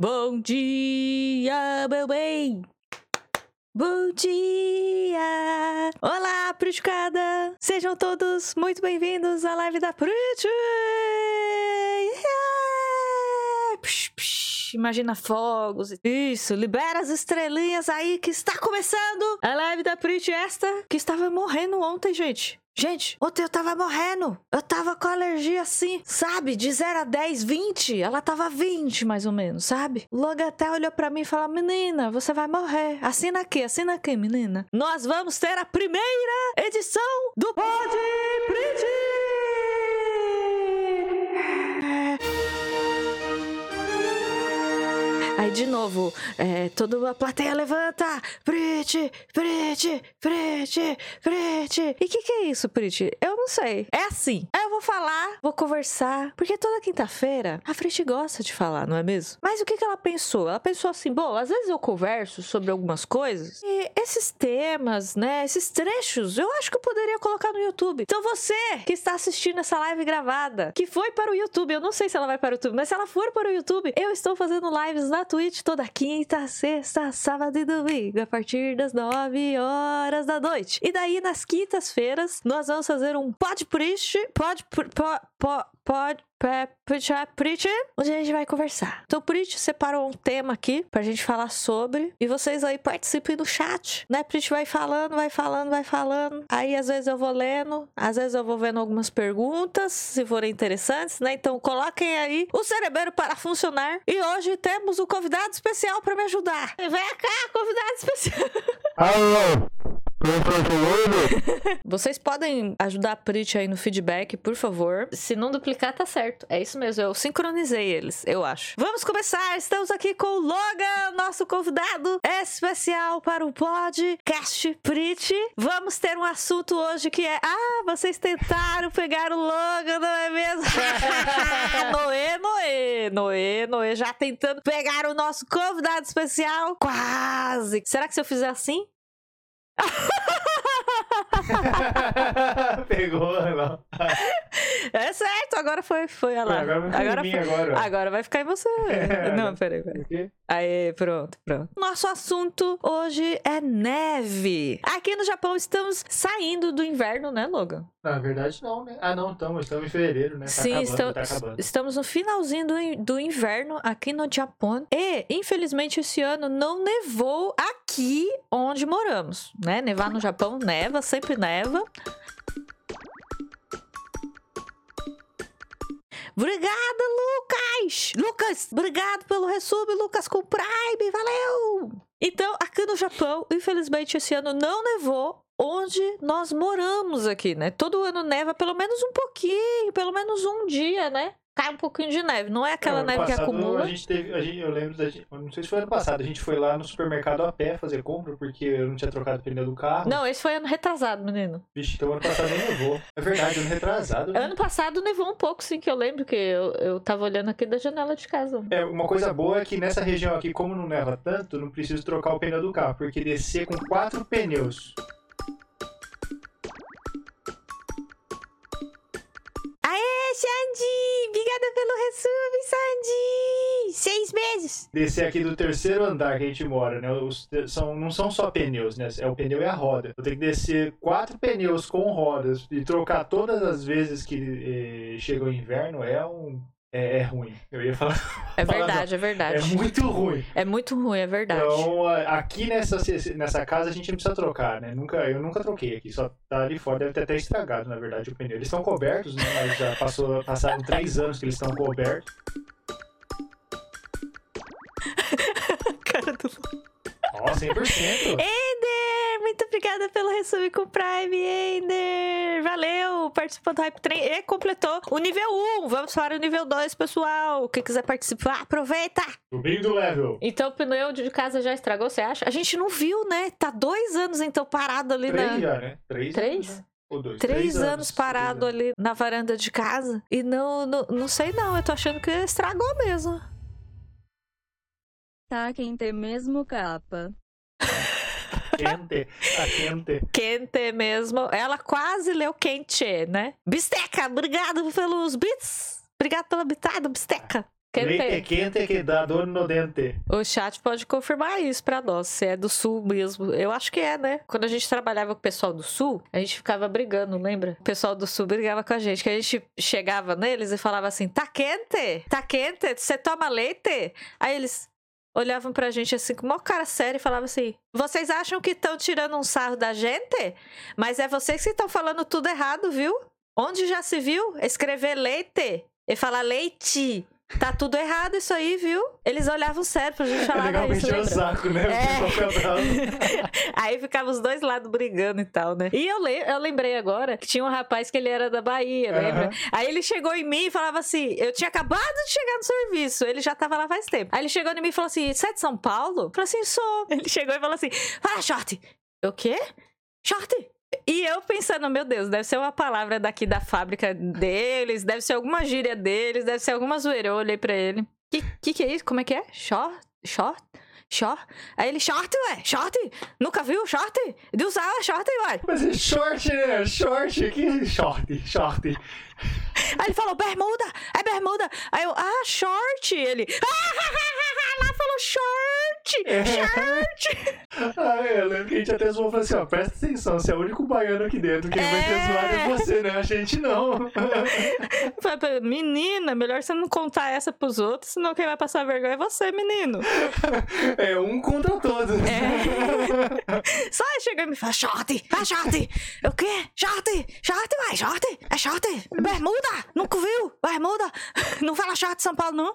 Bom dia, meu bem! Bom dia! Olá, Pruticada! Sejam todos muito bem-vindos à live da Prut! Imagina fogos. Isso, libera as estrelinhas aí que está começando a live da Prut esta que estava morrendo ontem, gente. Gente, ontem eu tava morrendo. Eu tava com alergia assim, sabe? De 0 a 10, 20. Ela tava 20, mais ou menos, sabe? Logo até olhou pra mim e falou: Menina, você vai morrer. Assina aqui, assina aqui, menina. Nós vamos ter a primeira edição do Pod Print! Aí de novo, é, toda a plateia levanta. Prit, Prit, Prit, Prit. E o que, que é isso, Prit? Eu não sei. É assim. Aí eu vou falar, vou conversar. Porque toda quinta-feira a Prit gosta de falar, não é mesmo? Mas o que, que ela pensou? Ela pensou assim: bom, às vezes eu converso sobre algumas coisas e esses temas, né? Esses trechos, eu acho que eu poderia colocar no YouTube. Então você que está assistindo essa live gravada, que foi para o YouTube, eu não sei se ela vai para o YouTube, mas se ela for para o YouTube, eu estou fazendo lives na Twitch toda quinta, sexta, sábado e domingo, a partir das 9 horas da noite. E daí, nas quintas-feiras, nós vamos fazer um pod priest, pod, pod, pod, pod, Preach, onde a gente vai conversar. Então, Preach separou um tema aqui pra gente falar sobre. E vocês aí participem do chat, né? Preach vai falando, vai falando, vai falando. Aí, às vezes, eu vou lendo, às vezes, eu vou vendo algumas perguntas, se forem interessantes, né? Então, coloquem aí o cerebro para funcionar. E hoje temos um convidado especial para me ajudar. Vem cá, convidado especial. Alô? Vocês podem ajudar a Prit aí no feedback, por favor. Se não duplicar, tá certo. É isso mesmo, eu sincronizei eles, eu acho. Vamos começar! Estamos aqui com o Logan, nosso convidado especial para o podcast Prit. Vamos ter um assunto hoje que é: Ah, vocês tentaram pegar o Logan, não é mesmo? Noê, Noê, Noê, Noê já tentando pegar o nosso convidado especial. Quase! Será que se eu fizer assim? Pegou, não. É certo, agora foi, foi olha lá. Agora vai ficar agora, foi- agora. agora vai ficar em você. É, Não, peraí, peraí. Aí, pronto, pronto. Nosso assunto hoje é neve. Aqui no Japão estamos saindo do inverno, né, Logan? Na verdade, não, né? Ah, não, estamos. Estamos em fevereiro, né? Tá Sim, acabando, estamos, tá acabando. estamos no finalzinho do, do inverno aqui no Japão. E, infelizmente, esse ano não nevou aqui onde moramos, né? Nevar no Japão neva, sempre neva. Obrigada, Lucas! Lucas, obrigado pelo resub, Lucas, com Prime, valeu! Então, aqui no Japão, infelizmente, esse ano não nevou onde nós moramos aqui, né? Todo ano neva pelo menos um pouquinho, pelo menos um dia, né? Cai um pouquinho de neve. Não é aquela Não, ano neve que passado, acumula. A gente teve, a gente, eu lembro da gente, não sei se foi ano passado, a gente foi lá no supermercado a pé fazer compra, porque eu não tinha trocado o pneu do carro. Não, esse foi ano retrasado, menino. Vixe, então ano passado nem levou. É verdade, ano retrasado. né? Ano passado nevou um pouco, sim, que eu lembro que eu, eu tava olhando aqui da janela de casa. É, uma coisa boa é que nessa região aqui, como não neva tanto, não preciso trocar o pneu do carro, porque descer com quatro pneus. Aê, Sandy! Obrigada pelo resub, Sandy! Seis meses! Descer aqui do terceiro andar que a gente mora, né? Os- são, não são só pneus, né? É o pneu e a roda. Eu tenho que descer quatro pneus com rodas e trocar todas as vezes que eh, chega o inverno é um. É, é ruim. Eu ia falar. É verdade, é verdade. É muito ruim. É muito ruim, é verdade. Então, aqui nessa, nessa casa a gente não precisa trocar, né? Nunca, eu nunca troquei aqui, só tá ali fora, deve ter até estragado, na verdade, o pneu. Eles estão cobertos, né? Mas já passou, passaram três anos que eles estão cobertos. Cara do... Ó, 100%. Ender! Muito obrigada pelo resub com o Prime, Ender! Valeu! Participou do Hype Train e completou o nível 1. Vamos para o nível 2, pessoal. Quem quiser participar, aproveita! Subindo o level. Então o pneu de casa já estragou, você acha? A gente não viu, né? Tá dois anos então parado ali Três na. já, né? Três? Três? anos? Ou dois? Três, anos, parado Três anos. ali na varanda de casa. E não, não, não sei não, eu tô achando que estragou mesmo. Tá quente mesmo capa. Quente. Tá quente. Quente mesmo. Ela quase leu quente, né? Bisteca, obrigado pelos bits. Obrigado pela bitada, Bisteca. Leite quente que dá dor no dente. O chat pode confirmar isso pra nós, se é do sul mesmo. Eu acho que é, né? Quando a gente trabalhava com o pessoal do sul, a gente ficava brigando, lembra? O pessoal do sul brigava com a gente, que a gente chegava neles e falava assim: tá quente? Tá quente? Você toma leite? Aí eles olhavam pra gente assim com uma cara séria e falavam assim: vocês acham que estão tirando um sarro da gente? Mas é vocês que estão falando tudo errado, viu? Onde já se viu escrever leite e falar leite? Tá tudo errado isso aí, viu? Eles olhavam sério pra gente É falar legal isso. mexer o lembra? saco, né? É. Aí ficava os dois lados brigando e tal, né? E eu, le- eu lembrei agora que tinha um rapaz que ele era da Bahia, lembra? Aham. Aí ele chegou em mim e falava assim: eu tinha acabado de chegar no serviço, ele já tava lá faz tempo. Aí ele chegou em mim e falou assim: você é de São Paulo? Eu falei assim: sou. Ele chegou e falou assim: fala, short. Eu, o quê? Short? E eu pensando, meu Deus, deve ser uma palavra daqui da fábrica deles, deve ser alguma gíria deles, deve ser alguma zoeira. Eu olhei pra ele. Que, que que é isso? Como é que é? Short? Short? Short? Aí ele, short, ué, short? Nunca viu short? De usar short, ué. Mas é short, né? Short. Que short? Short. Aí ele falou, bermuda, é bermuda. Aí eu, ah, short. Ele, ah, lá falou short, É. short. Ah, é, eu lembro que a gente até zoou falou assim: ó, presta atenção, você é o único baiano aqui dentro. Quem vai ter É. zoado é você, né? A gente não. Menina, melhor você não contar essa pros outros, senão quem vai passar vergonha é você, menino. É um contra todos. É. Só chega e me fala, short, ah, short. O quê? Short, short, uai, short. É short, bermuda, nunca viu? Bermuda. Não fala short de São Paulo, não.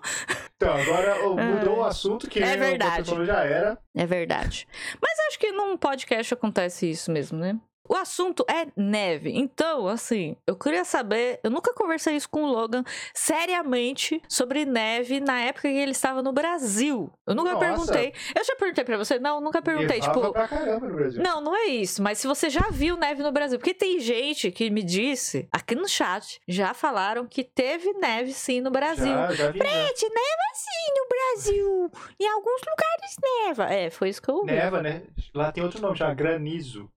Então, agora ó, mudou o assunto, que É verdade. Já era. É verdade. Mas acho que num podcast acontece isso mesmo, né? O assunto é neve. Então, assim, eu queria saber. Eu nunca conversei isso com o Logan seriamente sobre neve na época que ele estava no Brasil. Eu nunca Nossa. perguntei. Eu já perguntei pra você? Não, nunca perguntei. Nevava tipo. pra caramba no Brasil. Não, não é isso. Mas se você já viu neve no Brasil. Porque tem gente que me disse, aqui no chat, já falaram que teve neve sim no Brasil. Já, já vi. né? Neva sim no Brasil. Em alguns lugares neva. É, foi isso que eu ouvi. Neva, né? Lá tem outro nome, chama granizo.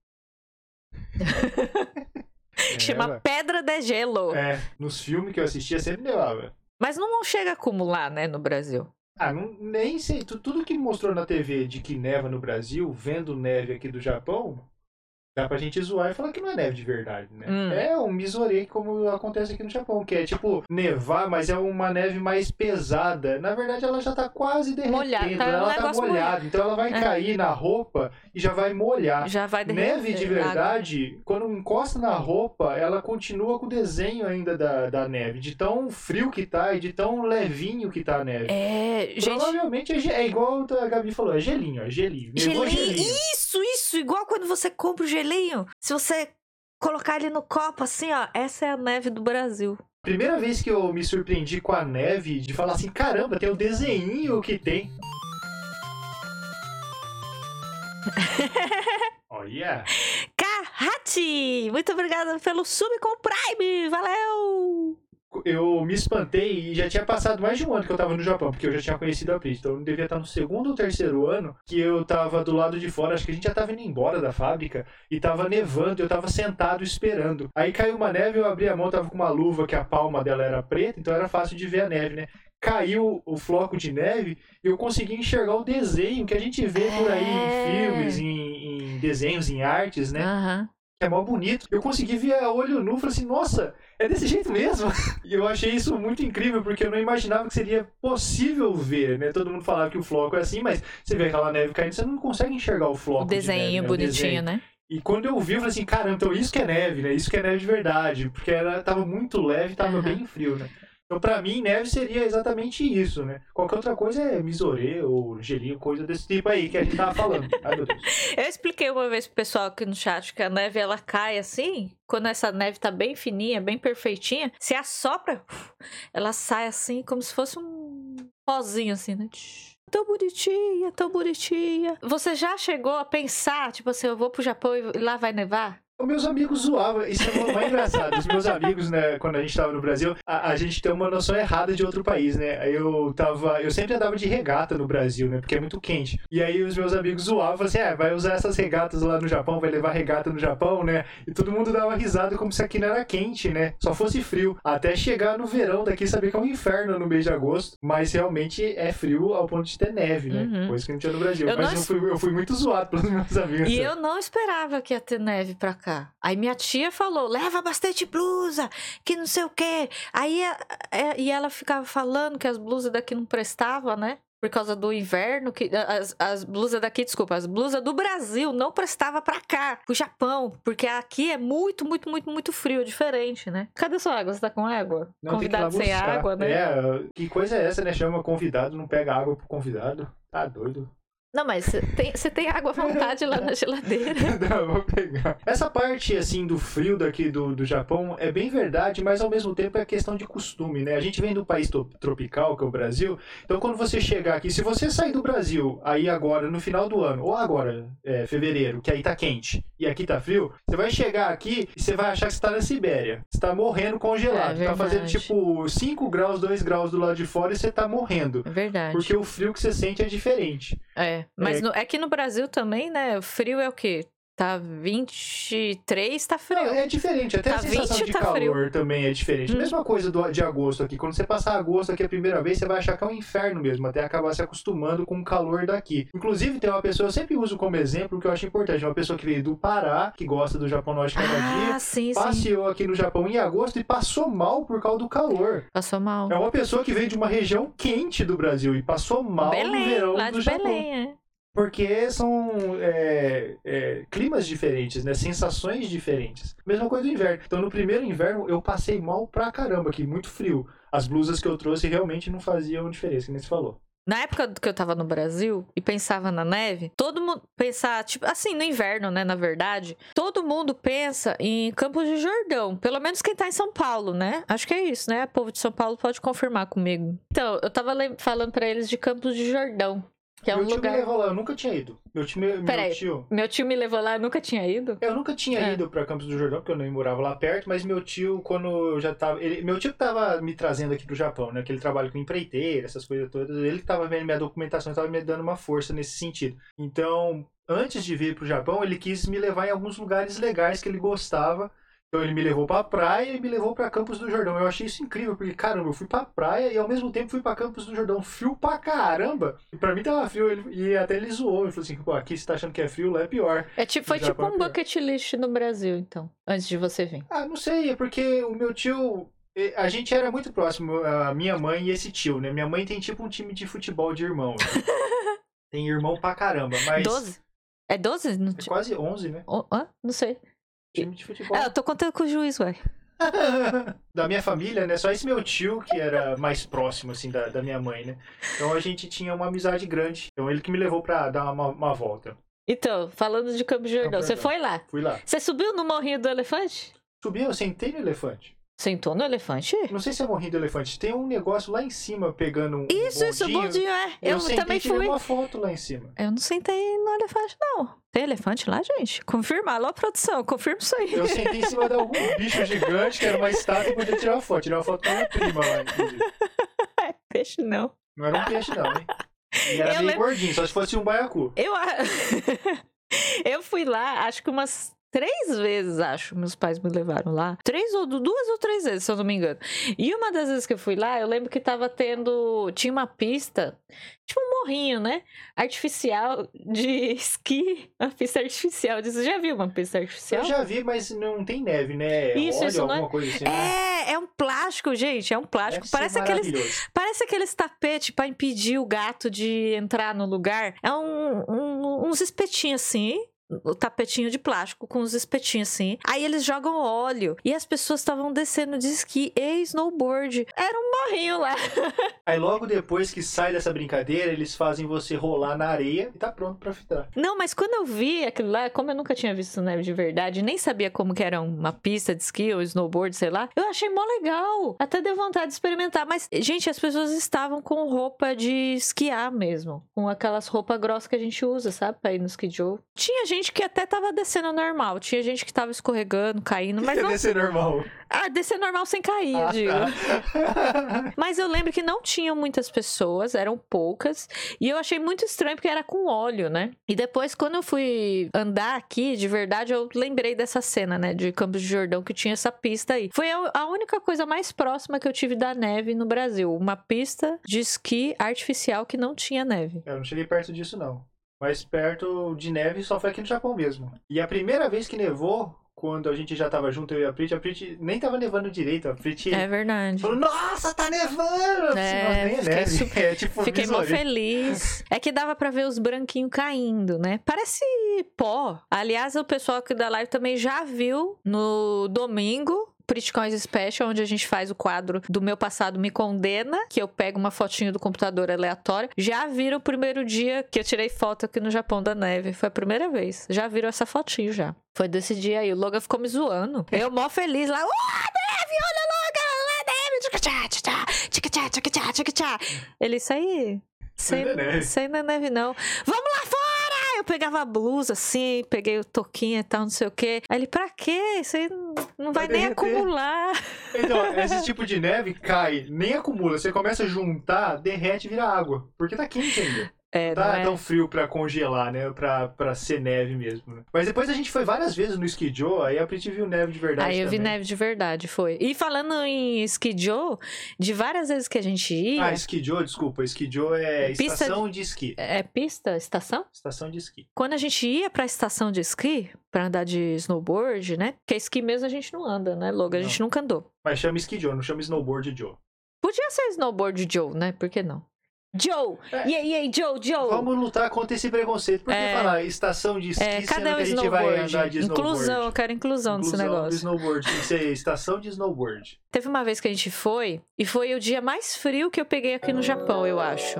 Chama Neva. Pedra de Gelo. É, nos filmes que eu assistia sempre nevava. Mas não chega a acumular, né, no Brasil. Ah, não, nem sei. Tu- Tudo que mostrou na TV de que neva no Brasil, vendo neve aqui do Japão, dá pra gente zoar e falar que não é neve de verdade, né? Hum. É um misorei como acontece aqui no Japão, que é tipo nevar, mas é uma neve mais pesada. Na verdade, ela já tá quase derretendo, Molhada, tá ela tá molhada. Então ela vai É. cair na roupa e já vai molhar. Já vai derreter. Neve de verdade, quando encosta na roupa, ela continua com o desenho ainda da, da neve. De tão frio que tá e de tão levinho que tá a neve. É, gente. Provavelmente é, ge- é igual a Gabi falou, é gelinho, é gelinho. Nevou Gelinho. gelinho. Isso, isso. Igual quando você compra o gelinho. Se você colocar ele no copo assim, ó. Essa é a neve do Brasil. Primeira vez que eu me surpreendi com a neve, de falar assim, caramba, tem o desenho que tem. Olha! Kahati! Muito obrigada pelo sub com o Prime. Valeu! Eu me espantei e já tinha passado mais de um ano que eu tava no Japão, porque eu já tinha conhecido a Pris. Então eu devia estar no segundo ou terceiro ano que eu tava do lado de fora, acho que a gente já tava indo embora da fábrica e tava nevando, eu tava sentado esperando. Aí caiu uma neve, eu abri a mão, tava com uma luva que a palma dela era preta, então era fácil de ver a neve, né? Caiu o floco de neve e eu consegui enxergar o desenho que a gente vê por aí em É. filmes, em, em desenhos, em artes, né? Aham. Que é mó bonito. Eu consegui ver a olho nu, falei assim, nossa, é desse jeito mesmo. E eu achei isso muito incrível, porque eu não imaginava que seria possível ver, né? Todo mundo falava que o floco é assim, mas você vê aquela neve caindo, você não consegue enxergar o floco. O de desenho neve, né? Bonitinho, né? E quando eu vi, eu falei assim, caramba, então isso que é neve, né? Isso que é neve de verdade, porque era, tava muito leve, tava Aham. bem frio, né? Então, pra mim, neve seria exatamente isso, né? Qualquer outra coisa é misorê ou gelinho, coisa desse tipo aí que a gente tava falando. Ai. Eu expliquei uma vez pro pessoal aqui no chat que a neve ela cai assim, quando essa neve tá bem fininha, bem perfeitinha, se assopra, ela sai assim como se fosse um pozinho assim, né? Tão bonitinha, tão bonitinha. Você já chegou a pensar, tipo assim, eu vou pro Japão e lá vai nevar? Os meus amigos zoavam, isso é mais engraçado. Os meus amigos, né, quando a gente tava no Brasil, a, a, gente tem uma noção errada de outro país, né? Eu tava. Eu sempre andava de regata no Brasil, né? Porque é muito quente. E aí os meus amigos zoavam assim: é, vai usar essas regatas lá no Japão, vai levar regata no Japão, né? E todo mundo dava risada como se aqui não era quente, né? Só fosse frio. Até chegar no verão daqui, saber que é um inferno no mês de agosto. Mas realmente é frio ao ponto de ter neve, né? Uhum. Coisa que não tinha no Brasil. Eu mas não eu, fui, eu fui muito zoado pelos meus amigos. E eu não esperava que ia ter neve pra cá. Aí minha tia falou: leva bastante blusa, que não sei o quê. Aí a- é, e ela ficava falando que as blusas daqui não prestavam, né? Por causa do inverno, que as, as blusas daqui, desculpa, as blusas do Brasil não prestava pra cá, pro Japão, porque aqui é muito, muito, muito, muito frio, diferente, né? Cadê sua água? Você tá com água? Não, Convidado sem água, né? É, que coisa é essa, né? Chama convidado, não pega água pro convidado. Tá doido. Não, mas você tem, tem água à vontade lá na geladeira. Não, vou pegar. Essa parte, assim, do frio daqui do, do Japão é bem verdade, mas ao mesmo tempo é questão de costume, né? A gente vem do país tropical, que é o Brasil, então quando você chegar aqui, se você sair do Brasil aí agora, no final do ano, ou agora, é, fevereiro, que aí tá quente, e aqui tá frio, você vai chegar aqui e você vai achar que você tá na Sibéria. Você tá morrendo congelado. É tá fazendo, tipo, 5 graus, 2 graus do lado de fora e você tá morrendo. É verdade. Porque o frio que você sente é diferente. É, mas É. no- é que no Brasil também, né? Frio é o quê? Tá 23, tá frio. Não, é diferente, até Tá a sensação 20, de tá calor frio. também é diferente. Hum. Mesma coisa do, de agosto aqui. Quando você passar agosto aqui a primeira vez, você vai achar que é um inferno mesmo, até acabar se acostumando com o calor daqui. Inclusive, tem uma pessoa, eu sempre uso como exemplo, que eu acho importante, uma pessoa que veio do Pará, que gosta do Japão Norte cada Ah, dia, sim, sim. passeou aqui no Japão em agosto e passou mal por causa do calor. Passou mal. É uma pessoa que veio de uma região quente do Brasil e passou mal no Belém, verão lá do de Japão. Belém, é. Porque são é, é, climas diferentes, né? Sensações diferentes. Mesma coisa do inverno. Então, no primeiro inverno, eu passei mal pra caramba aqui, muito frio. As blusas que eu trouxe realmente não faziam diferença, que nem você falou. Na época que eu tava no Brasil e pensava na neve, todo mundo pensar, tipo, assim, no inverno, né, na verdade, todo mundo pensa em Campos de Jordão, pelo menos quem tá em São Paulo, né? Acho que é isso, né? O povo de São Paulo pode confirmar comigo. Então, eu tava falando pra eles de Campos de Jordão, que é meu um tio lugar. me levou lá, eu nunca tinha ido. Meu tio, meu Peraí. tio. Meu tio me levou lá, eu nunca tinha ido. Eu nunca tinha É. ido pra Campos do Jordão, porque eu nem morava lá perto, mas meu tio, quando eu já tava. Ele, meu tio que tava me trazendo aqui pro Japão, né? Que ele trabalha com empreiteira, essas coisas todas. Ele tava vendo minha documentação, tava me dando uma força nesse sentido. Então, antes de vir pro Japão, ele quis me levar em alguns lugares legais que ele gostava. Então ele me levou pra praia e me levou pra Campos do Jordão. Eu achei isso incrível, porque, caramba, eu fui pra praia e ao mesmo tempo fui pra Campos do Jordão. Frio pra caramba! E pra mim tava frio, ele- e até ele zoou. Ele falou assim, pô, aqui você tá achando que é frio, lá é pior. É tipo, foi tipo um pegar. bucket list no Brasil, então, antes de você vir. Ah, não sei, é porque o meu tio. A gente era muito próximo, a minha mãe e esse tio, né? Minha mãe tem tipo um time de futebol de irmão. né? tem irmão pra caramba, mas. 12? É 12? Não, É quase 11, né? Oh, hã? não sei. Time de futebol. É, eu tô contando com o juiz, ué. da minha família, né? Só esse meu tio que era mais próximo, assim, da, da minha mãe, né? Então a gente tinha uma amizade grande. Então ele que me levou pra dar uma, uma volta. Então, falando de Campos de Jordão, Campo você Jordão. foi lá? Fui lá. Você subiu no morrinho do elefante? Subi, eu sentei no elefante. Sentou no elefante? Não sei se é morrinho do elefante. Tem um negócio lá em cima pegando um. Isso, isso, bondinho. bondinho, é. Eu, Eu, sentei também fui. uma foto lá em cima. Eu não sentei no elefante, não. Tem elefante lá, gente? Confirma. Alô, produção, confirma isso aí. Eu sentei em cima de algum bicho gigante que era uma estátua e podia tirar uma foto. Tirar uma foto com minha prima lá, inclusive. Peixe, não. Não era um peixe, não, hein? E era Eu meio lembro- gordinho, só se fosse um baiacu. Eu, a- eu fui lá, acho que umas três vezes, acho. Meus pais me levaram lá. Três ou du- duas ou três vezes, se eu não me engano. E uma das vezes que eu fui lá, eu lembro que tava tendo. Tinha uma pista, tipo um morrinho, né? Artificial de esqui. Uma pista artificial. Você já viu uma pista artificial? Eu já vi, mas não tem neve, né? Isso, Óleo, isso não é- alguma coisa assim, né? É, é um plástico, gente. É um plástico. Deve Parece aqueles, parece aqueles tapetes pra impedir o gato de entrar no lugar. É um, um- uns espetinhos assim. O tapetinho de plástico com os espetinhos assim. Aí eles jogam óleo. E as pessoas estavam descendo de esqui e snowboard. Era um morrinho lá. Aí logo depois que sai dessa brincadeira, eles fazem você rolar na areia e tá pronto pra fritar. Não, mas quando eu vi aquilo lá, como eu nunca tinha visto neve de verdade, nem sabia como que era uma pista de esqui ou snowboard, sei lá, eu achei mó legal. Até deu vontade de experimentar. Mas, gente, as pessoas estavam com roupa de esquiar mesmo. Com aquelas roupas grossas que a gente usa, sabe? Pra ir no ski joe. Tinha gente que até tava descendo normal. Tinha gente que tava escorregando, caindo, mas não. Deve ser normal. Ah, descer normal sem cair, eu Ah, digo. Mas eu lembro que não tinham muitas pessoas, eram poucas. E eu achei muito estranho porque era com óleo, né? E depois, quando eu fui andar aqui, de verdade, eu lembrei dessa cena, né? De Campos de Jordão, que tinha essa pista aí. Foi a única coisa mais próxima que eu tive da neve no Brasil. Uma pista de esqui artificial que não tinha neve. Eu não cheguei perto disso, não. Mas perto de neve só foi aqui no Japão mesmo. E a primeira vez que nevou, quando a gente já tava junto, eu e a Prit, a Prit nem tava nevando direito. A Prit É verdade. falou, nossa, tá nevando! É, Nossa, nem é neve. super- É tipo Fiquei mó feliz. É que dava pra ver os branquinhos caindo, né? Parece pó. Aliás, o pessoal aqui da live também já viu no domingo. Pritcoins Special, onde a gente faz o quadro do Meu Passado Me Condena, que eu pego uma fotinho do computador aleatório. Já viram o primeiro dia que eu tirei foto aqui no Japão da Neve. Foi a primeira vez. Já viram essa fotinho já. Foi desse dia aí. O Logan ficou me zoando. Eu mó feliz lá. Uh, neve, olha Logan, lá neve. Tchica tchá, tchá, tchica tchá, tchá, tchá. Ele, isso aí... Sem, sem é neve não. Vamos lá, eu pegava a blusa assim, peguei o toquinho e tal, não sei o quê. Aí ele, pra quê? Isso aí não, vai, Vai nem acumular. Então, esse tipo de neve cai, nem acumula. Você começa a juntar, derrete e vira água. Porque tá quente ainda. É, Tá é? tão frio pra congelar, né? Pra, pra ser neve mesmo. né? Mas depois a gente foi várias vezes no Ski Joe, aí a Prit viu neve de verdade Aí eu vi também. neve de verdade, foi. E falando em ski Joe, de várias vezes que a gente ia. Ah, Ski Joe, desculpa. Ski Joe é Pista estação de esqui. É pista? Estação? Estação de esqui. Quando a gente ia pra estação de esqui, pra andar de snowboard, né? Porque esqui mesmo a gente não anda, né, Logan? A gente nunca andou. Mas chama Ski Joe, não chama Snowboard Joe. Podia ser snowboard Joe, né? Por que não? Joe! É. E aí, aí, Joe, Joe! Vamos lutar contra esse preconceito. Por que É. falar estação de esqui É, sendo cadê que a gente vai andar de snowboard? Inclusão, eu quero inclusão, nesse Inclusão negócio. snowboard. Que ser estação de snowboard. Teve uma vez que a gente foi, e foi o dia mais frio que eu peguei aqui no Japão, eu acho.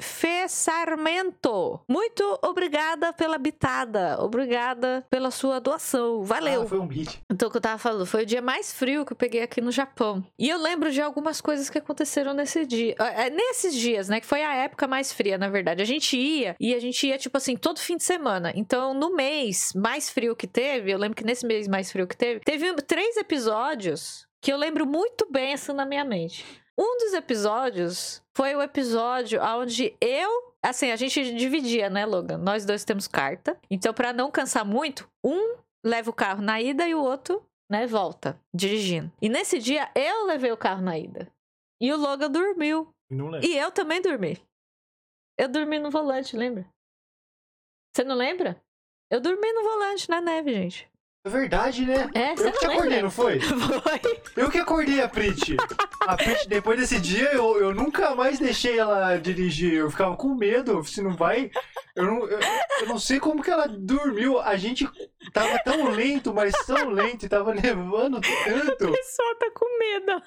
Fê Sarmento, muito obrigada pela bitada, obrigada pela sua doação, valeu. Ah, foi um beat. Então, o que eu tava falando, foi o dia mais frio que eu peguei aqui no Japão. E eu lembro de algumas coisas que aconteceram nesse dia. É, nesses dias, né? Que foi a época mais fria, na verdade. A gente ia, e a gente ia, tipo assim, todo fim de semana. Então, no mês mais frio que teve, eu lembro que nesse mês mais frio que teve, teve três episódios que eu lembro muito bem, assim, na minha mente. Um dos episódios foi o episódio onde eu. Assim, a gente dividia, né, Logan? Nós dois temos carta. Então, pra não cansar muito, um leva o carro na ida e o outro, né, volta, dirigindo. E nesse dia eu levei o carro na ida. E o Logan dormiu. E eu também dormi. Eu dormi no volante, lembra? Você não lembra? Eu dormi no volante na neve, gente. É verdade, né? É, Eu que te acordei, não foi? Foi. Eu que acordei a Prit. A Prit, depois desse dia, eu, eu nunca mais deixei ela dirigir. Eu ficava com medo. Se não vai. Eu não, eu, eu não sei como que ela dormiu. A gente tava tão lento, mas tão lento, e tava nevando tanto. O pessoal tá com medo.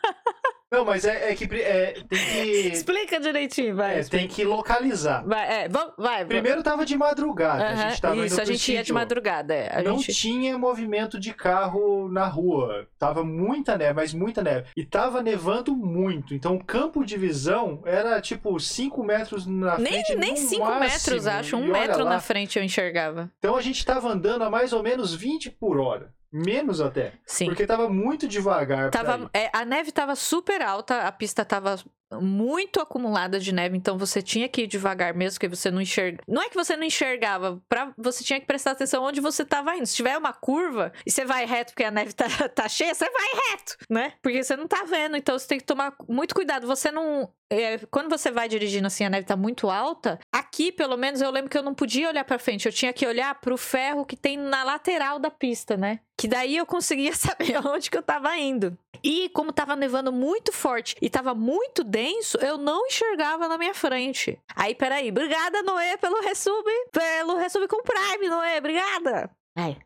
Não, mas é, é que é, tem que. Explica direitinho, vai. é, tem que localizar. Vai, é, vamos, vai. Primeiro tava de madrugada. a gente tava Isso, a gente ia de madrugada. é, A não gente... tinha movimento de carro na rua. Tava muita neve, mas muita neve. E tava nevando muito. Então o campo de visão era tipo 5 metros na Nem, frente. nem no 5 máximo. metros, acho. Um metro lá. na frente eu enxergava. Então a gente tava andando a mais ou menos 20 por hora. Menos até. Sim. Porque tava muito devagar. Tava, é, a neve tava super alta, a pista tava muito acumulada de neve, então você tinha que ir devagar mesmo, que você não enxerga. Não é que você não enxergava, pra... você tinha que prestar atenção onde você tava indo. Se tiver uma curva e você vai reto porque a neve tá, tá cheia, você vai reto, né? Porque você não tá vendo, então você tem que tomar muito cuidado. Você não. é, quando você vai dirigindo assim, a neve tá muito alta, aqui pelo menos eu lembro que eu não podia olhar pra frente, eu tinha que olhar pro ferro que tem na lateral da pista, né? Que daí eu conseguia saber onde que eu tava indo. E como tava nevando muito forte e tava muito denso, eu não enxergava na minha frente. Aí, peraí, obrigada, Noé, pelo resub, pelo resub com Prime, Noé, obrigada. Ai,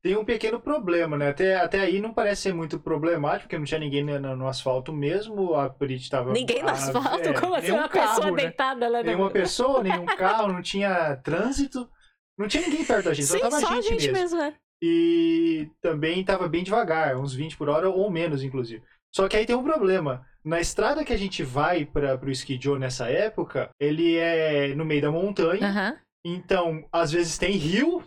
Tem um pequeno problema, né? Até, até aí não parece ser muito problemático, porque não tinha ninguém no, no asfalto mesmo. A Prit tava. ninguém no a- asfalto, é, como assim? Uma carro, pessoa né? deitada lá Nenhuma pessoa, nenhum carro, não tinha trânsito. Não tinha ninguém perto da gente, Sim, só tava só a gente, mesmo. mesmo, né? E também tava bem devagar, uns 20 por hora ou menos, inclusive. Só que aí tem um problema. Na estrada que a gente vai para pro Ski Joe nessa época, ele é no meio da montanha Aham. Então, às vezes tem rio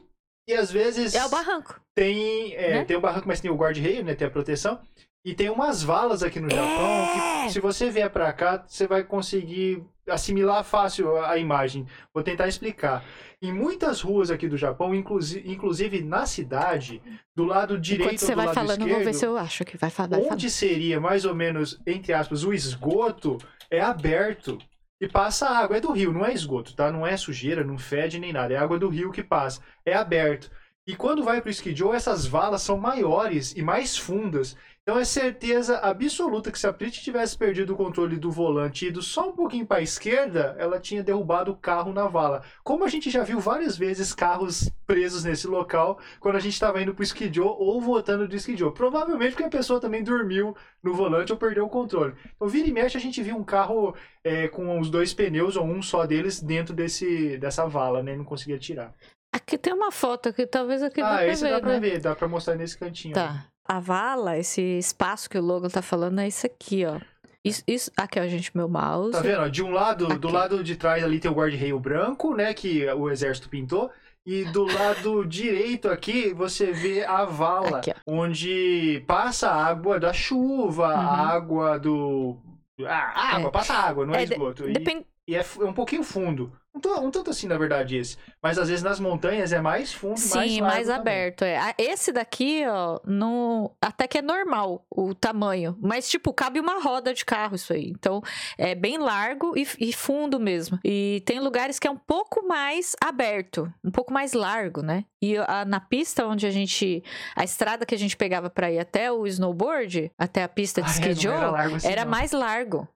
e às vezes É o barranco. tem, é, né? tem o barranco, mas tem o guarda-reio, né? Tem a proteção. E tem umas valas aqui no Japão É! que, se você vier pra cá, você vai conseguir assimilar fácil a, imagem. Vou tentar explicar. Em muitas ruas aqui do Japão, inclusi inclusive na cidade, do lado direito Enquanto você do vai lado falando, esquerdo, vou ver se eu acho que vai falar. onde seria mais ou menos, entre aspas, o esgoto, é aberto e passa água. É do rio, não é esgoto, tá? Não é sujeira, não fede nem nada. É água do rio que passa. É aberto. E quando vai pro Skijo, essas valas são maiores e mais fundas. Então é certeza absoluta que se a Prit tivesse perdido o controle do volante e ido só um pouquinho para a esquerda, ela tinha derrubado o carro na vala. Como a gente já viu várias vezes carros presos nesse local quando a gente estava indo pro Skijo ou voltando do Skijo. Provavelmente porque a pessoa também dormiu no volante ou perdeu o controle. Então vira e mexe a gente viu um carro é, com os dois pneus ou um só deles dentro desse, dessa vala, né? Não conseguia tirar. Aqui tem uma foto aqui, talvez aqui dá ah, pra esse ver, dá pra né? ver, dá pra mostrar nesse cantinho. né? A vala, esse espaço que o Logan tá falando é isso aqui, ó. Isso, isso... Aqui, ó, gente, meu mouse. Tá vendo? De um lado, do Aqui. lado de trás ali tem o guarda-reio branco, né? Que o exército pintou. E do lado direito aqui você vê a vala, Aqui, onde passa a água da chuva, Uhum. a água do. Ah, água, É. passa água, não é, É, de- esgoto. E, Depende... e é, é um pouquinho fundo. Um, to- um tanto assim, na verdade, esse. Mas às vezes nas montanhas é mais fundo, mais Sim, mais também. aberto. É. Esse daqui, ó, não... até que é normal o tamanho. Mas, tipo, cabe uma roda de carro isso aí. Então, é bem largo e, e fundo mesmo. E tem lugares que é um pouco mais aberto, um pouco mais largo, né? E a- na pista onde a gente. A estrada que a gente pegava pra ir até o snowboard, até a pista de Ah, é, era largo assim, era mais largo.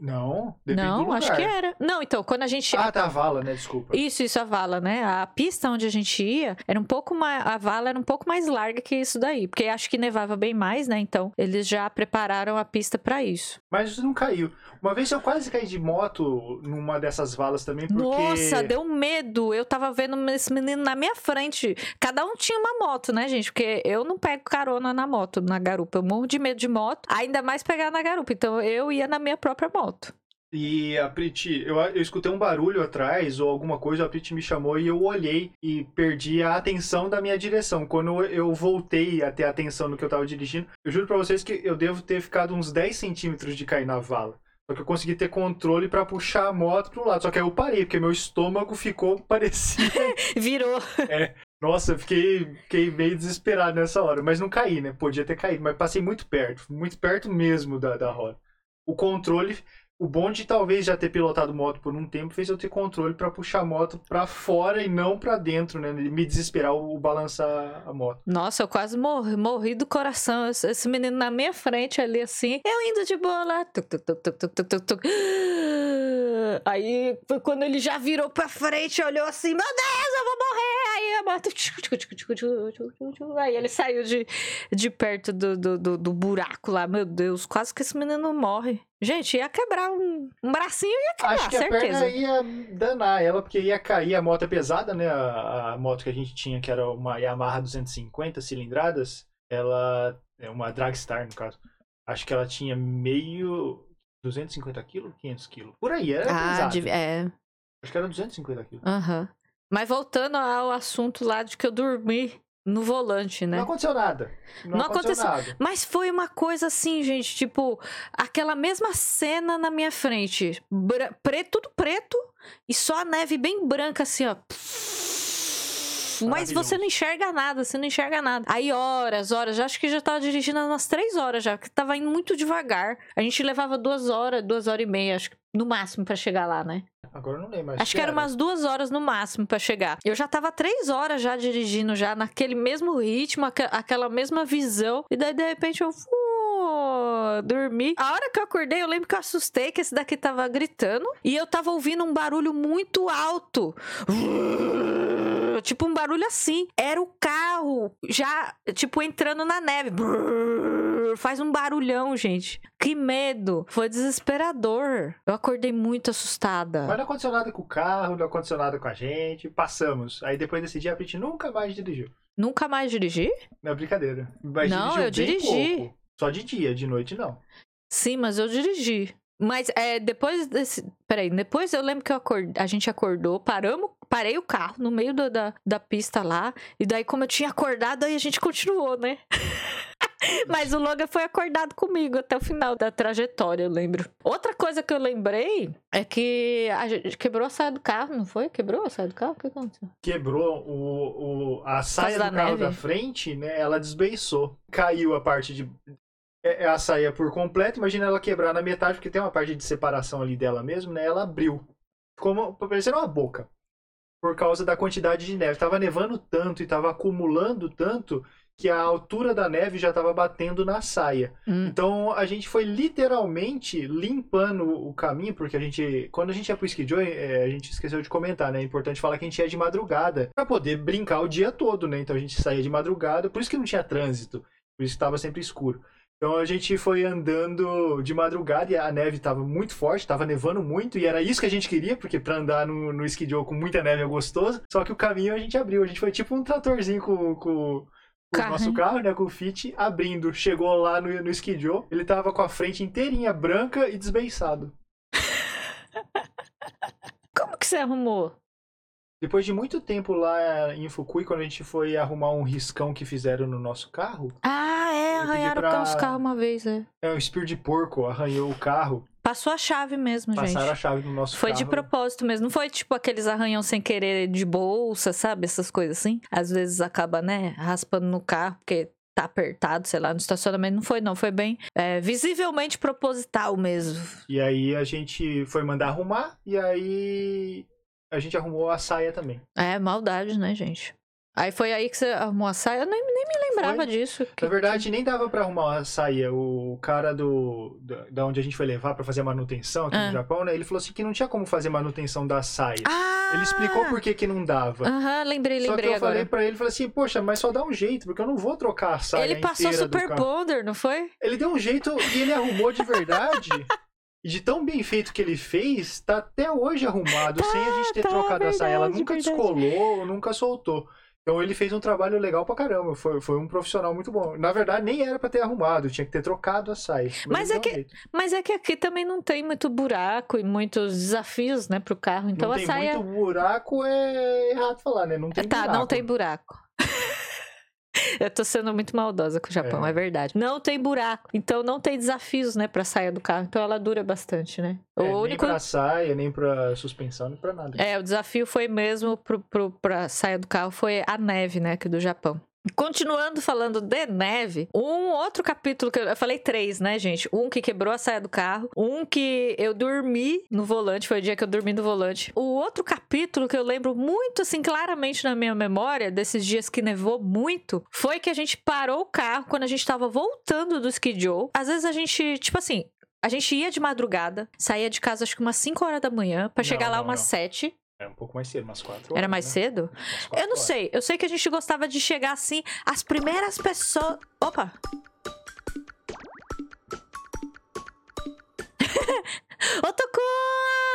Não, depende do Não, acho que era. Não, então, quando a gente. Ah, tá, a vala, né? Desculpa. Isso, isso, a vala, né? A pista onde a gente ia era um pouco mais. A vala era um pouco mais larga que isso daí. Porque acho que nevava bem mais, né? Então, eles já prepararam a pista pra isso. Mas não caiu. Uma vez eu quase caí de moto numa dessas valas também, porque... Nossa, deu medo. Eu tava vendo esse menino na minha frente. Cada um tinha uma moto, né, gente? Porque eu não pego carona na moto, na garupa. Eu morro de medo de moto, ainda mais pegar na garupa. Então, eu ia na minha própria moto. E a Prit, eu, eu escutei um barulho atrás ou alguma coisa, a Prit me chamou e eu olhei e perdi a atenção da minha direção. Quando eu voltei a ter atenção no que eu tava dirigindo, eu juro pra vocês que eu devo ter ficado uns 10 centímetros de cair na vala. Só que eu consegui ter controle pra puxar a moto pro lado. Só que aí eu parei, porque meu estômago ficou parecido. Virou. Nossa, eu fiquei, fiquei meio desesperado nessa hora. Mas não caí, né? Podia ter caído, mas passei muito perto. Muito perto mesmo da, da roda. O controle. O bom de talvez já ter pilotado moto por um tempo fez eu ter controle pra puxar a moto pra fora e não pra dentro, né? Me desesperar o, balançar a moto. Nossa, eu quase morri, morri do coração. Esse menino na minha frente ali, assim, eu indo de boa lá. Tuc, tuc, tuc, tuc, tuc, tuc, tuc, tuc. Aí foi quando ele já virou pra frente, olhou assim: Meu Deus, eu vou morrer! Aí a moto. Aí ele saiu de, de perto do, do, do, do buraco lá. Meu Deus, quase que esse menino morre. Gente, ia quebrar um, um bracinho, ia quebrar, Acho que a certeza. perna ia danar ela, porque ia cair. A moto é pesada, né? A, a moto que a gente tinha, que era uma Yamaha 250 cilindradas, ela é uma Dragstar, no caso. Acho que ela tinha meio 250 quilos, 500 quilos. Por aí, era Ah, pesado. de- é. Acho que era 250 quilos. Aham. Mas voltando ao assunto lá de que eu dormi no volante, né? Não aconteceu nada. Não, Não aconteceu, nada. Mas foi uma coisa assim, gente, tipo, aquela mesma cena na minha frente. Bra- preto, tudo preto, e só a neve bem branca, assim, ó. Mas você não enxerga nada, você não enxerga nada. Aí, horas, horas, já acho que já tava dirigindo umas três horas já, porque tava indo muito devagar. A gente levava duas horas, duas horas e meia, acho que no máximo pra chegar lá, né? Agora eu não lembro mais. Acho que era umas duas horas no máximo pra chegar. Eu já tava três horas já dirigindo, já naquele mesmo ritmo, aque- aquela mesma visão. E daí, de repente, eu dormi. A hora que eu acordei, eu lembro que eu assustei que esse daqui tava gritando. E eu tava ouvindo um barulho muito alto. Tipo um barulho assim. Era o carro já, tipo, entrando na neve. Faz um barulhão, gente. Que medo. Foi desesperador. Eu acordei muito assustada. Mas não aconteceu nada com o carro, não aconteceu nada com a gente. Passamos. Aí depois desse dia a gente nunca mais dirigiu. Nunca mais dirigi? Não é brincadeira. Mas Não, eu dirigi. pouco. Só de dia, de noite não. Sim, mas eu dirigi. Mas é, depois desse. Peraí, depois eu lembro que eu acord... a gente acordou, paramos, parei o carro no meio da, da, da pista lá. E daí, como eu tinha acordado, aí a gente continuou, né? Mas o Logan foi acordado comigo até o final da trajetória, eu lembro. Outra coisa que eu lembrei é que a gente quebrou a saia do carro, não foi? Quebrou a saia do carro? O que aconteceu? Quebrou o, o, a saia do carro neve? da frente, né? Ela desbeiçou. Caiu a parte de. é- é A saia por completo, imagina ela quebrar na metade, porque tem uma parte de separação ali dela mesmo, né? Ela abriu. Ficou uma, parecendo uma boca. Por causa da quantidade de neve. Tava nevando tanto e tava acumulando tanto que a altura da neve já tava batendo na saia. Hum. Então a gente foi literalmente limpando o caminho, porque a gente, quando a gente ia pro Ski Joy, é, a gente esqueceu de comentar, né? É importante falar que a gente ia de madrugada pra poder brincar o dia todo, né? Então a gente saía de madrugada, por isso que não tinha trânsito, por isso que tava sempre escuro. Então a gente foi andando de madrugada e a neve tava muito forte, tava nevando muito e era isso que a gente queria, porque pra andar no, no com muita neve é gostoso. Só que o caminho a gente abriu, a gente foi tipo um tratorzinho com, com, o Carro, nosso carro, né, com o Fit, abrindo. Chegou lá no, no joe, ele tava com a frente inteirinha branca e desbeiçado. Como que você arrumou? Depois de muito tempo lá em Fukui, quando a gente foi arrumar um riscão que fizeram no nosso carro, Ah, arranharam pra- os carros uma vez, é. é, um espírito de porco arranhou o carro, Passou a chave mesmo, passaram a gente. chave no nosso Foi carro. de propósito mesmo. Não foi tipo aqueles arranhão sem querer de bolsa, sabe? Essas coisas assim. Às vezes acaba, né, raspando no carro, porque tá apertado, sei lá, no estacionamento. Não foi, não. Foi bem é, visivelmente proposital mesmo. E aí a gente foi mandar arrumar e aí a gente arrumou a saia também. É, maldade, né, gente? Aí foi aí que você arrumou a saia. Eu nem, nem me lembrava Foi. disso. Que- Na verdade, nem dava pra arrumar a saia. O cara do da, da onde a gente foi levar pra fazer a manutenção aqui Ah. no Japão, né? Ele falou assim que não tinha como fazer manutenção da saia. Ah! Ele explicou por que que não dava. Aham, lembrei, Só que lembrei eu agora. falei pra ele, falei assim, poxa, mas só dá um jeito, porque eu não vou trocar a saia Ele passou do Super. Bonder, não foi? Ele deu um jeito e ele arrumou de verdade. E de tão bem feito que ele fez, tá até hoje arrumado, sem a gente ter tá, trocado a saia. Ela verdade, nunca verdade. descolou, nunca soltou. Então ele fez um trabalho legal pra caramba. Foi, foi um profissional muito bom. Na verdade, nem era pra ter arrumado, tinha que ter trocado a saia. Mas ele é que- jeito. Mas é que aqui também não tem muito buraco e muitos desafios, né, pro carro. Então não a tem saia. muito buraco, é errado falar, né? Não tem tá, buraco. não tem buraco. Eu tô sendo muito maldosa com o Japão, é. É. verdade. Não tem buraco. Então não tem desafios, né, pra saia do carro. Então ela dura bastante, né? É, o Nem único. pra saia, nem pra suspensão, nem pra nada. É, o desafio foi mesmo pro, pro, pra saia do carro, foi a neve, né, aqui do Japão. Continuando falando de neve, um outro capítulo que eu, eu falei três, né, gente? Um que quebrou a saia do carro, um que eu dormi no volante, foi o dia que eu dormi no volante. O outro capítulo que eu lembro muito, assim, claramente na minha memória, desses dias que nevou muito, foi que a gente parou o carro quando a gente tava voltando do Ski Joe. Às vezes a gente, tipo assim, a gente ia de madrugada, saía de casa acho que umas 5 horas da manhã, pra Não, chegar lá não, umas não. 7. É um pouco mais cedo, umas quatro Era horas, mais né? cedo? Eu não horas. sei. Eu sei que a gente gostava de chegar assim, as primeiras pessoas. Opa! Tocô!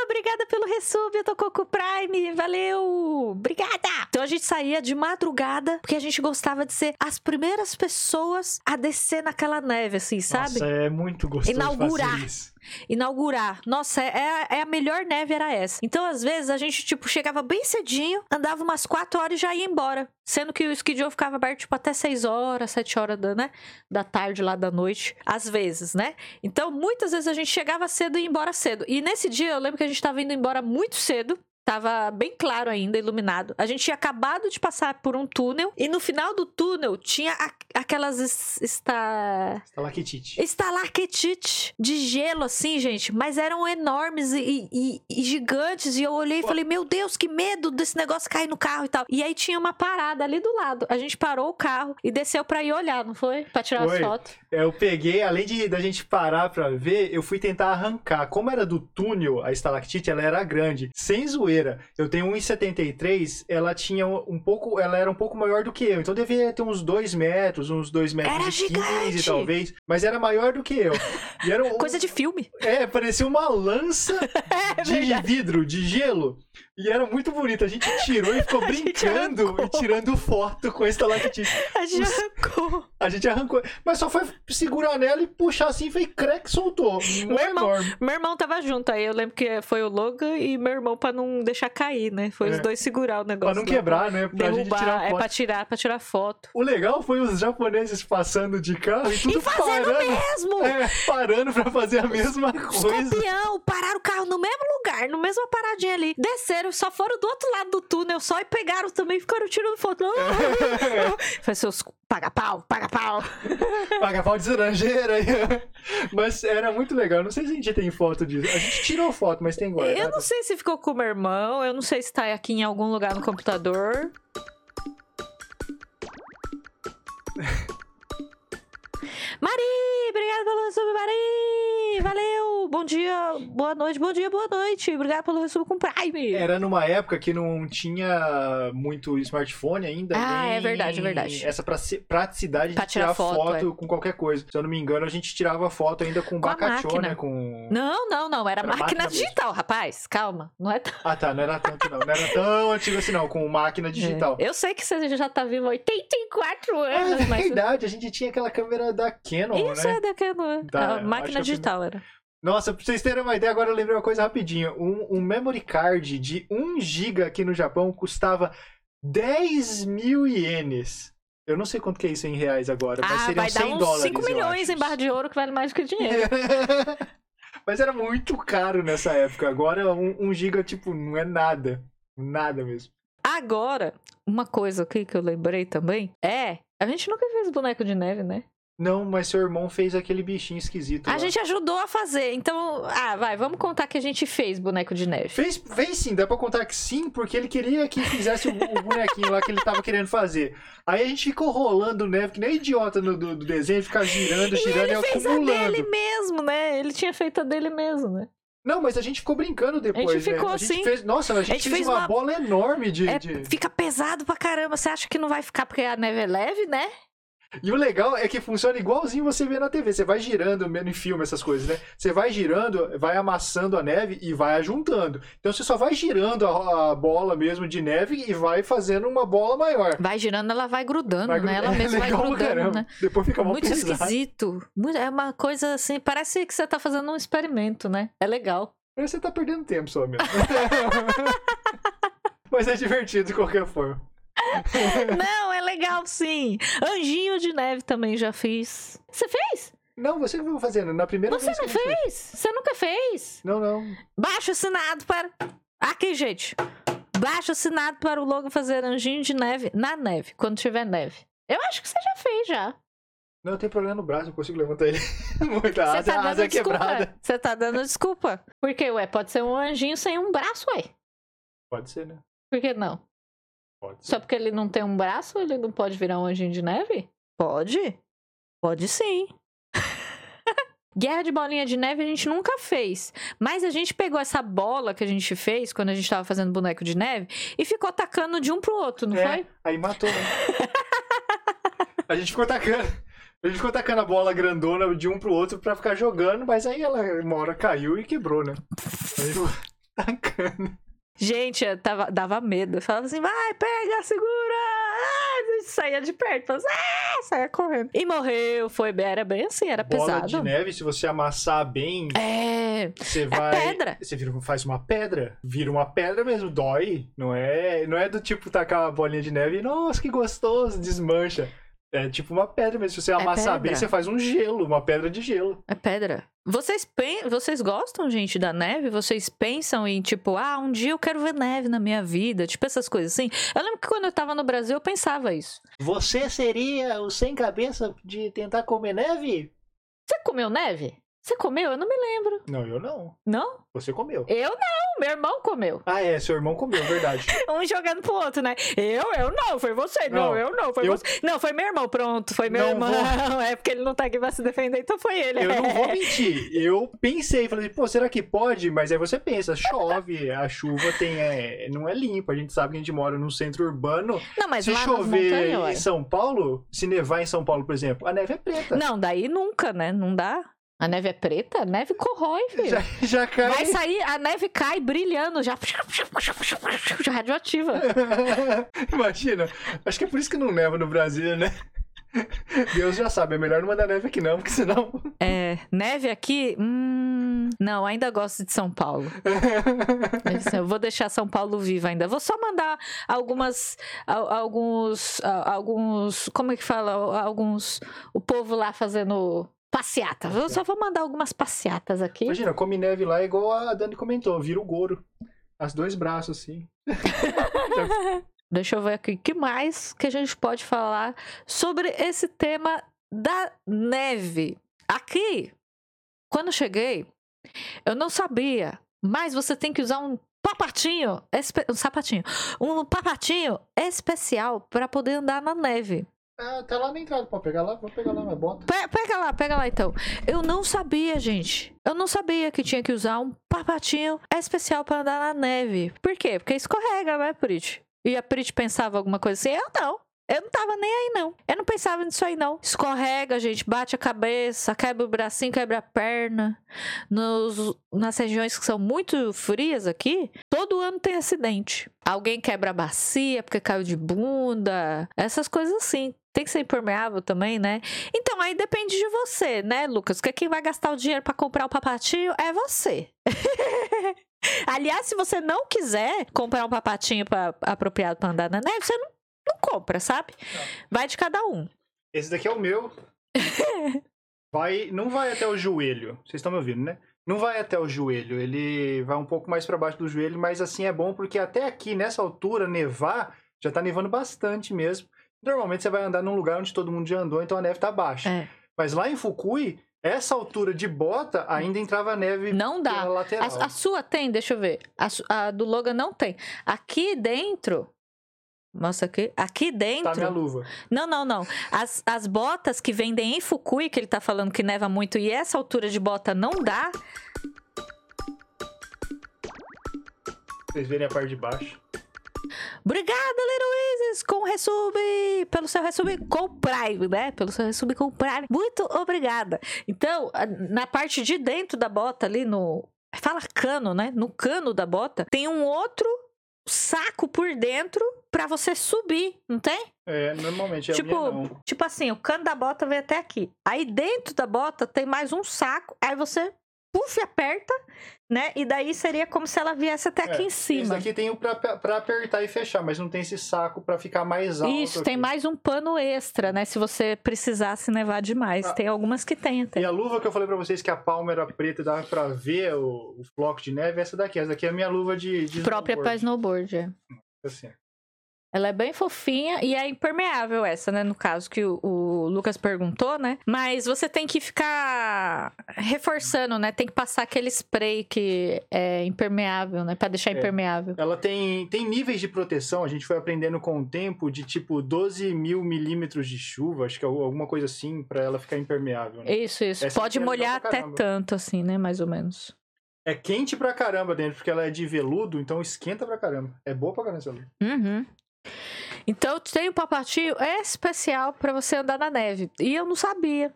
Obrigada pelo resub, eu Tocô com o Prime. Valeu! Obrigada! Então a gente saía de madrugada, porque a gente gostava de ser as primeiras pessoas a descer naquela neve, assim, sabe? Nossa, é muito gostoso Inaugurar. Inaugurar. Nossa, é, é- é a melhor neve era essa. Então, às vezes, a gente, tipo, chegava bem cedinho, andava umas 4 horas e já ia embora. Sendo que o Ski Joe ficava aberto, tipo, até 6 horas, 7 horas da, né? da tarde lá da noite. Às vezes, né? Então, muitas vezes a gente chegava cedo e ia embora cedo. E nesse dia, eu lembro que a gente tava indo embora muito cedo. Tava bem claro ainda, iluminado. A gente tinha acabado de passar por um túnel. E no final do túnel tinha a- aquelas es- esta... Estalactite. Estalactite de gelo, assim, gente. Mas eram enormes e, e- e gigantes. E eu olhei e falei, meu Deus, que medo desse negócio cair no carro e tal. E aí tinha uma parada ali do lado. A gente parou o carro e desceu pra ir olhar, não foi? Pra tirar as Foi. fotos. É, Eu peguei, além de da gente parar pra ver, eu fui tentar arrancar. Como era do túnel, a estalactite, ela era grande. Sem zoeira. Eu tenho 1,73, ela tinha um pouco, ela era um pouco maior do que eu. Então devia ter uns 2 metros, uns 2 metros Era e 15 gigante! talvez. Mas era maior do que eu. E era Coisa de filme. É, parecia uma lança É de verdade. vidro, de gelo. E era muito bonito. A gente tirou e ficou brincando e tirando foto com estalactite. A gente Os- arrancou. A gente arrancou. Mas só foi segurar nela e puxar assim, foi crack, soltou. Não Meu é irmão- enorme. Meu irmão tava junto aí. Eu lembro que foi o Logan e meu irmão pra não deixar cair, né? Foi os É. dois segurar o Pra negócio. não lá, quebrar, né? Pra gente Derrubar, tirar é foto. pra tirar, pra tirar foto. O legal foi os japoneses passando de carro e tudo E fazendo parando. mesmo! É, parando pra fazer a mesma coisa. Escorpião, pararam o carro no mesmo lugar, no mesma paradinha ali. Desceram, só foram do outro lado do túnel só e pegaram também, ficaram tirando foto. Foi seus paga-pau, paga-pau. Paga pau de estrangeira. aí. Mas era muito legal. Não sei se a gente tem foto disso. A gente tirou foto, mas tem guardado. Eu não sei se ficou com o meu irmão, eu não sei se tá aqui em algum lugar no computador. Mari, obrigada pelo resub, Mari! Valeu! Bom dia, boa noite, bom dia, boa noite. Obrigada pelo resub com Prime. Era numa época que não tinha muito smartphone ainda. Ah, é verdade, é verdade. Essa praticidade de Pra tirar tirar foto, foto, com qualquer coisa. Se eu não me engano, a gente tirava foto ainda com, Com bacachô, né? Com... Não, não, não, era, Era máquina, máquina digital, rapaz. Calma, não é tão... Ah, tá. Não era tanto, não. Não era tão antigo assim, não. Com máquina digital. Eu sei que você já tá vivo há 84 É, anos, mas... verdade, a gente tinha aquela câmera da Canon, Isso né? é daquela... Tá, a acho máquina que eu digital era. Nossa, pra vocês terem uma ideia, agora eu lembrei uma coisa rapidinho. Um, um memory card de 1 GB aqui no Japão custava 10 mil ienes. Eu não sei quanto que é isso em reais agora, mas Ah, seriam vai dar 100 uns dólares, 5 eu milhões em barra de ouro que vale mais do que dinheiro. mas era muito caro nessa época. Agora, 1 um, giga, tipo, não é nada. Nada mesmo. Agora, uma coisa aqui que eu lembrei também é. A gente nunca fez boneco de neve, né? Não, mas seu irmão fez aquele bichinho esquisito A lá. gente ajudou a fazer. Então, ah, vai, vamos contar que a gente fez boneco de neve. Fez, fez sim, dá pra contar que sim, porque ele queria que fizesse o, o bonequinho lá que ele tava querendo fazer. Aí a gente ficou rolando neve, que nem idiota no, do, do desenho, ficar girando, E girando e, ele fez a acumulando. dele mesmo, né? Ele tinha feito a dele mesmo, né? Não, mas a gente ficou brincando depois, A gente né? ficou a gente assim. fez, Nossa, a gente, gente fez, fez uma, uma- bola enorme de, É, de- Fica pesado pra caramba. Você acha que não vai ficar porque a neve é leve, né? E o legal é que funciona igualzinho você vê na TV. Você vai girando, mesmo em filme, essas coisas, né? Você vai girando, vai amassando a neve e vai ajuntando. Então você só vai girando a, a bola mesmo de neve e vai fazendo uma bola maior. Vai girando, ela vai grudando, Vai né? Ela é mesma vai grudando, caramba. né? Depois fica Muito pesado. esquisito. Muito- É uma coisa assim, parece que você tá fazendo um experimento, né? É legal. Mas você tá perdendo tempo só mesmo. Mas é divertido de qualquer forma. Não, é legal sim. Anjinho de neve também já fiz. Você fez? Não, você que vai fazendo. Na primeira Você não fez? Você nunca fez? Não, não. Baixo assinado para. Aqui, gente. Baixo assinado para o Logan fazer anjinho de neve na neve, quando tiver neve. Eu acho que você já fez já. Não, eu tenho problema no braço, não consigo levantar ele. Muita asa, tá a asa é quebrada. desculpa. Você tá dando desculpa. Por quê? Ué, pode ser um anjinho sem um braço, ué. Pode ser, né? Por que não? Só porque ele não tem um braço, ele não pode virar um anjinho de neve? Pode. Pode sim. Guerra de bolinha de neve a gente nunca fez. Mas a gente pegou essa bola que a gente fez quando a gente tava fazendo boneco de neve e ficou tacando de um pro outro, não É, foi? Aí matou, né? a gente ficou tacando. A gente ficou tacando a bola grandona de um pro outro pra ficar jogando, mas aí ela uma hora caiu e quebrou, né? Aí ficou tacando. Gente, tava, dava medo. Eu falava assim, vai, pega, segura! Ah, saía de perto, falava assim, ah, saia correndo. E morreu, foi bem, era bem assim, era Bola pesado. de neve, se você amassar bem, É, você vai. pedra. Você vira, faz uma pedra. Vira uma pedra mesmo, dói. Não é, não é do tipo tacar uma bolinha de neve e, nossa, que gostoso, desmancha. É tipo uma pedra mesmo. Se você amassar bem, pedra. você faz um gelo, uma pedra de gelo. É pedra. Vocês, pen... Vocês gostam, gente, da neve? Vocês pensam em, tipo, ah, um dia eu quero ver neve na minha vida? Tipo, essas coisas assim. Eu lembro que quando eu tava no Brasil, eu pensava isso. Você seria o sem cabeça de tentar comer neve? Você comeu neve? Você comeu? Eu não me lembro. Não, eu não. Não? Você comeu. Eu não. Meu irmão comeu. Ah, é, seu irmão comeu, verdade. Um jogando pro outro, né? Eu, eu não. Foi você. Não, Não, eu não. Foi eu- você. Não, foi meu irmão. Pronto. Foi meu Não irmão. É porque ele não tá aqui pra se defender, então foi ele. Eu não vou mentir. Eu pensei, falei, pô, será que pode? Mas aí você pensa, chove, a chuva tem, é, não é limpa. A gente sabe que a gente mora num centro urbano. Não, mas se chover montanhas, em São Paulo, se nevar em São Paulo, por exemplo, a neve é preta. Não, daí nunca, né? Não dá. A neve é preta? A neve corrói, filho. Já, já cai. Vai sair, a neve cai brilhando, já, já radioativa. Imagina. Acho que é por isso que não neva no Brasil, né? Deus já sabe, é melhor não mandar neve aqui não, porque senão. É, neve aqui, hum, Não, ainda gosto de São Paulo. Assim, Eu vou deixar São Paulo vivo ainda. Vou só mandar algumas, al- alguns, al- alguns, como é que fala? Alguns, o povo lá fazendo passeata. Eu só vou mandar algumas passeatas aqui. Imagina, come neve lá é igual a Dani comentou, vira o Goro. As dois braços, assim. Deixa eu ver aqui, o que mais que a gente pode falar sobre esse tema da neve? Aqui, quando cheguei, eu não sabia, mas você tem que usar um papatinho, um sapatinho, um papatinho especial para poder andar na neve. Ah, tá lá na entrada, pode pegar lá? Vou pegar lá, mas bota. Pe- Pega lá, pega lá então. Eu não sabia, gente. Eu não sabia que tinha que usar um papatinho especial para andar na neve. Por quê? Porque escorrega, né, Prit? E a Prit pensava alguma coisa assim? Eu não. Eu não tava nem aí, não. Eu não pensava nisso aí, não. Escorrega, gente, bate a cabeça, quebra o bracinho, quebra a perna. Nos, nas regiões que são muito frias aqui, todo ano tem acidente. Alguém quebra a bacia porque caiu de bunda. Essas coisas assim. Tem que ser impermeável também, né? Então, aí depende de você, né, Lucas? Porque quem vai gastar o dinheiro pra comprar o papatinho é você. Aliás, se você não quiser comprar um papatinho pra, apropriado pra andar na neve, você não, não compra, sabe? Vai de cada um. Esse daqui é o meu. Vai, não vai até o joelho. Vocês estão me ouvindo, né? Não vai até o joelho. Ele vai um pouco mais pra baixo do joelho, mas assim é bom porque até aqui, nessa altura, nevar, já tá nevando bastante mesmo. Normalmente você vai andar num lugar onde todo mundo já andou, então a neve tá baixa. É. Mas lá em Fukui, essa altura de bota ainda entrava neve Não dá. pela lateral. A, a sua tem? Deixa eu ver. A, a do Logan não tem. Aqui dentro. Mostra aqui. Aqui dentro. Tá minha luva. Não, não, não. As, as botas que vendem em Fukui, que ele tá falando que neva muito e essa altura de bota não dá. Vocês verem a parte de baixo. Obrigada, Little Isis, com o resub, pelo seu resub com Prime, né? Pelo seu resub com Prime. Muito obrigada. Então, na parte de dentro da bota ali no fala cano, né? No cano da bota tem um outro saco por dentro pra você subir, não tem? É, normalmente é. Tipo, tipo assim, o cano da bota vem até aqui. Aí dentro da bota tem mais um saco. Aí você puf, aperta, né? E daí seria como se ela viesse até aqui É, em Esse cima. daqui tem o pra, pra apertar e fechar, mas não tem esse saco pra ficar mais alto. Isso, tem aqui. mais um pano extra, né? Se você precisasse nevar demais. Ah. Tem algumas que tem até. E a luva que eu falei pra vocês que a palma era preta e dava pra ver o, o floco de neve, essa daqui. Essa daqui é a minha luva de, de Própria para snowboard. snowboard, é. Assim. Ela é bem fofinha e é impermeável essa, né? No caso que o, o Lucas perguntou, né? Mas você tem que ficar reforçando, né? Tem que passar aquele spray que é impermeável, né? Pra deixar É. impermeável. Ela tem, tem níveis de proteção, a gente foi aprendendo com o tempo, de tipo 12 mil milímetros de chuva, acho que é alguma coisa assim, pra ela ficar impermeável. né? Isso, isso. Essa Pode é legal molhar até tanto, assim, né? Mais ou menos. É quente pra caramba dentro, porque ela é de veludo, então esquenta pra caramba. É boa pra caramba essa luva. Uhum. Então tem um papatinho especial pra você andar na neve. E eu não sabia.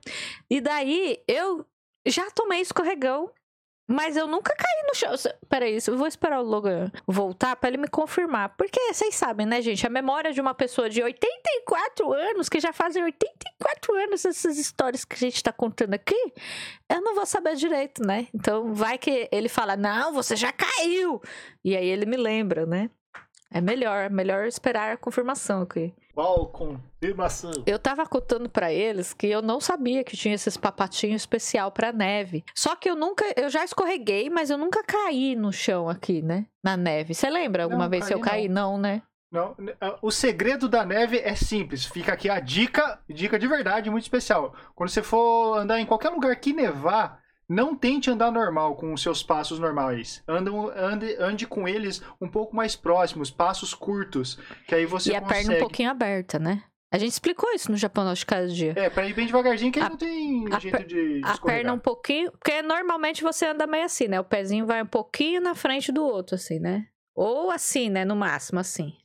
E daí eu já tomei escorregão, mas eu nunca caí no chão. Peraí, eu vou esperar o Logan voltar pra ele me confirmar. Porque vocês sabem, né, gente? A memória de uma pessoa de 84 anos, que já fazem 84 anos essas histórias que a gente tá contando aqui, eu não vou saber direito, né? Então vai que ele fala: Não, você já caiu. E aí ele me lembra, né? É melhor, melhor esperar a confirmação aqui. Qual confirmação? Eu tava contando pra eles que eu não sabia que tinha esses papatinhos especial pra neve. Só que eu nunca, eu já escorreguei, mas eu nunca caí no chão aqui, né? Na neve. Você lembra alguma Não, vez se eu caí caí? Não, né? Não, o segredo da neve é simples. Fica aqui a dica, dica de verdade, muito especial. Quando você for andar em qualquer lugar que nevar, não tente andar normal com os seus passos normais. Anda, ande, ande com eles um pouco mais próximos, passos curtos, que aí você e a consegue. perna um pouquinho aberta, né? A gente explicou isso no Japão de cada dia. É, pra ir bem devagarzinho, que aí A- não tem a jeito per- de, de A perna um pouquinho, porque normalmente você anda meio assim, né? O pezinho vai um pouquinho na frente do outro, assim, né? Ou assim, né? No máximo, assim.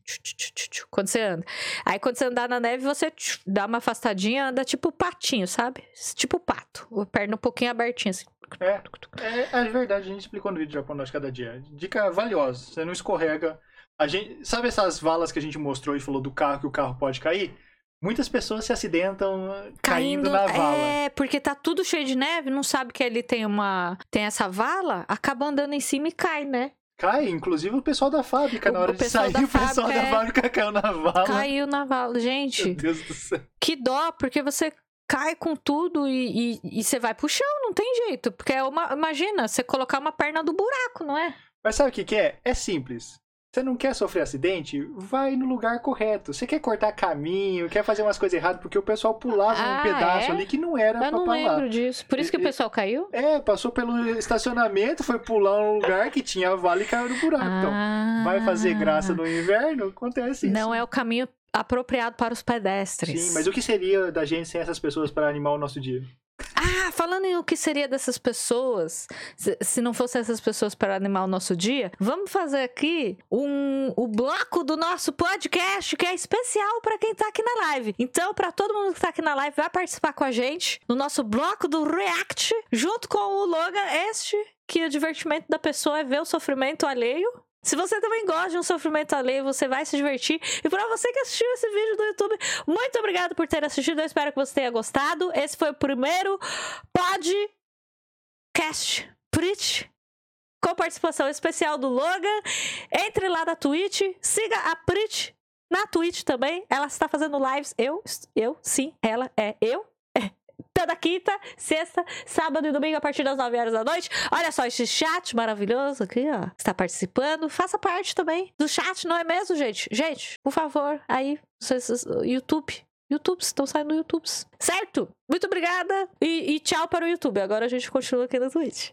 Quando você anda. Aí quando você andar na neve, você dá uma afastadinha, anda tipo patinho, sabe? Tipo pato. A perna um pouquinho abertinha, assim. É, é, é verdade, a gente explicou no vídeo de Japão de cada dia. Dica valiosa, você não escorrega. A gente, sabe essas valas que a gente mostrou e falou do carro que o carro pode cair? Muitas pessoas se acidentam caindo, na vala. É, porque tá tudo cheio de neve, não sabe que ali tem uma. tem essa vala, acaba andando em cima e cai, né? Cai, inclusive o pessoal da fábrica, O- na hora de sair, o pessoal da é- fábrica caiu na vala. Caiu na vala. Gente, Meu Deus do céu. que dó, porque você cai com tudo e, e, e você vai pro chão, não tem jeito. Porque é uma. Imagina, você colocar uma perna do buraco, não é? Mas sabe o que, que é? É simples. Você não quer sofrer acidente? Vai no lugar correto. Você quer cortar caminho, quer fazer umas coisas erradas, porque o pessoal pulava Ah, um pedaço é? ali que não era Eu pra não pular. lembro disso. Por isso que o pessoal caiu? É, passou pelo estacionamento, foi pular um lugar que tinha vale e caiu no buraco. Então, vai fazer graça no inverno? Acontece isso. Ah. Não é o caminho apropriado para os pedestres. Sim, mas o que seria da gente sem essas pessoas para animar o nosso dia? Ah, falando em o que seria dessas pessoas, se, não fossem essas pessoas para animar o nosso dia, vamos fazer aqui um, o bloco do nosso podcast que é especial para quem tá aqui na live. Então, para todo mundo que tá aqui na live, vai participar com a gente no nosso bloco do React, junto com o Logan, este que o divertimento da pessoa é ver o sofrimento alheio. Se você também gosta de um sofrimento alheio, você vai se divertir. E para você que assistiu esse vídeo do YouTube, muito obrigado por ter assistido. Eu espero que você tenha gostado. Esse foi o primeiro podcast Preach com participação especial do Logan. Entre lá na Twitch, siga a Preach na Twitch também. Ela está fazendo lives. Eu, eu, sim, ela é eu. Toda quinta, sexta, sábado e domingo a partir das 9 horas da noite. Olha só esse chat maravilhoso aqui, ó. Está participando. Faça parte também do chat, não é mesmo, gente? Gente, por favor, aí, YouTube. YouTubes, estão saindo no YouTubes. Certo? Muito obrigada e, e tchau para o YouTube. Agora a gente continua aqui na Twitch.